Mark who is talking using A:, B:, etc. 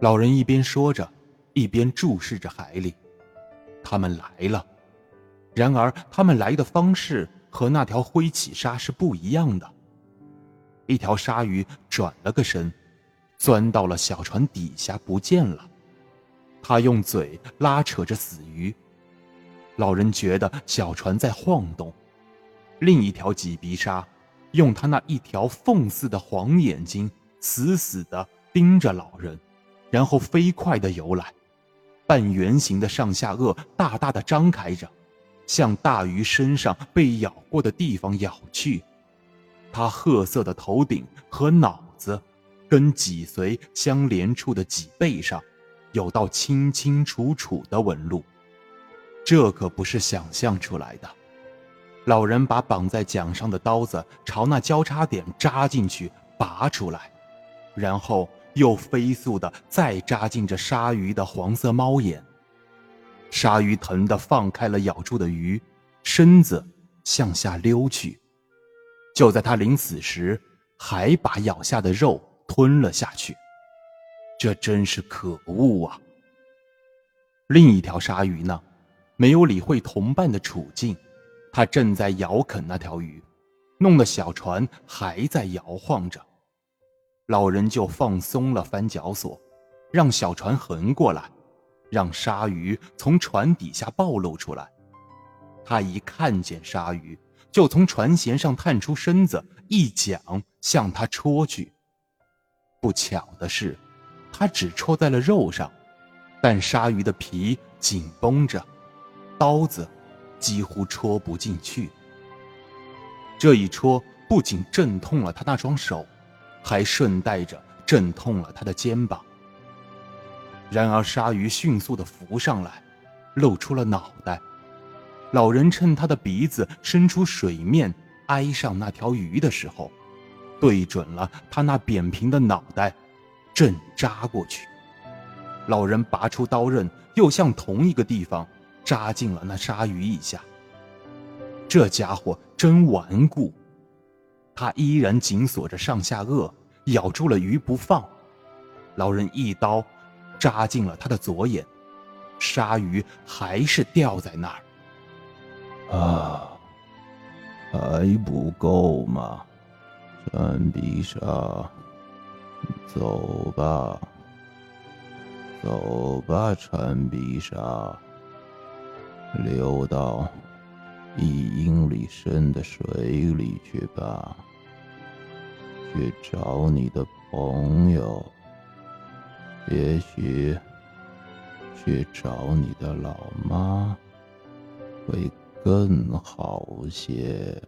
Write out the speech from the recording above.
A: 老人一边说着，一边注视着海里。他们来了，然而他们来的方式和那条灰鳍鲨是不一样的。一条鲨鱼转了个身，钻到了小船底下不见了。他用嘴拉扯着死鱼。老人觉得小船在晃动。另一条脊鼻鲨用它那一条缝似的黄眼睛死死地盯着老人，然后飞快地游来。半圆形的上下颚大大的张开着，向大鱼身上被咬过的地方咬去。它褐色的头顶和脑子，跟脊髓相连处的脊背上，有道清清楚楚的纹路。这可不是想象出来的。老人把绑在桨上的刀子朝那交叉点扎进去，拔出来，然后又飞速的再扎进这鲨鱼的黄色猫眼。鲨鱼疼得放开了咬住的鱼，身子向下溜去。就在他临死时，还把咬下的肉吞了下去。这真是可恶啊！另一条鲨鱼呢，没有理会同伴的处境，它正在咬啃那条鱼，弄得小船还在摇晃着。老人就放松了翻脚索，让小船横过来，让鲨鱼从船底下暴露出来。他一看见鲨鱼。就从船舷上探出身子，一桨向他戳去。不巧的是，他只戳在了肉上，但鲨鱼的皮紧绷着，刀子几乎戳不进去。这一戳不仅震痛了他那双手，还顺带着震痛了他的肩膀。然而，鲨鱼迅速地浮上来，露出了脑袋。老人趁他的鼻子伸出水面挨上那条鱼的时候，对准了他那扁平的脑袋，正扎过去。老人拔出刀刃，又向同一个地方扎进了那鲨鱼一下。这家伙真顽固，他依然紧锁着上下颚，咬住了鱼不放。老人一刀扎进了他的左眼，鲨鱼还是吊在那儿。
B: 啊，还不够吗？穿鼻鲨，走吧，走吧，穿鼻鲨，流到一英里深的水里去吧，去找你的朋友，也许去找你的老妈，会。更好些。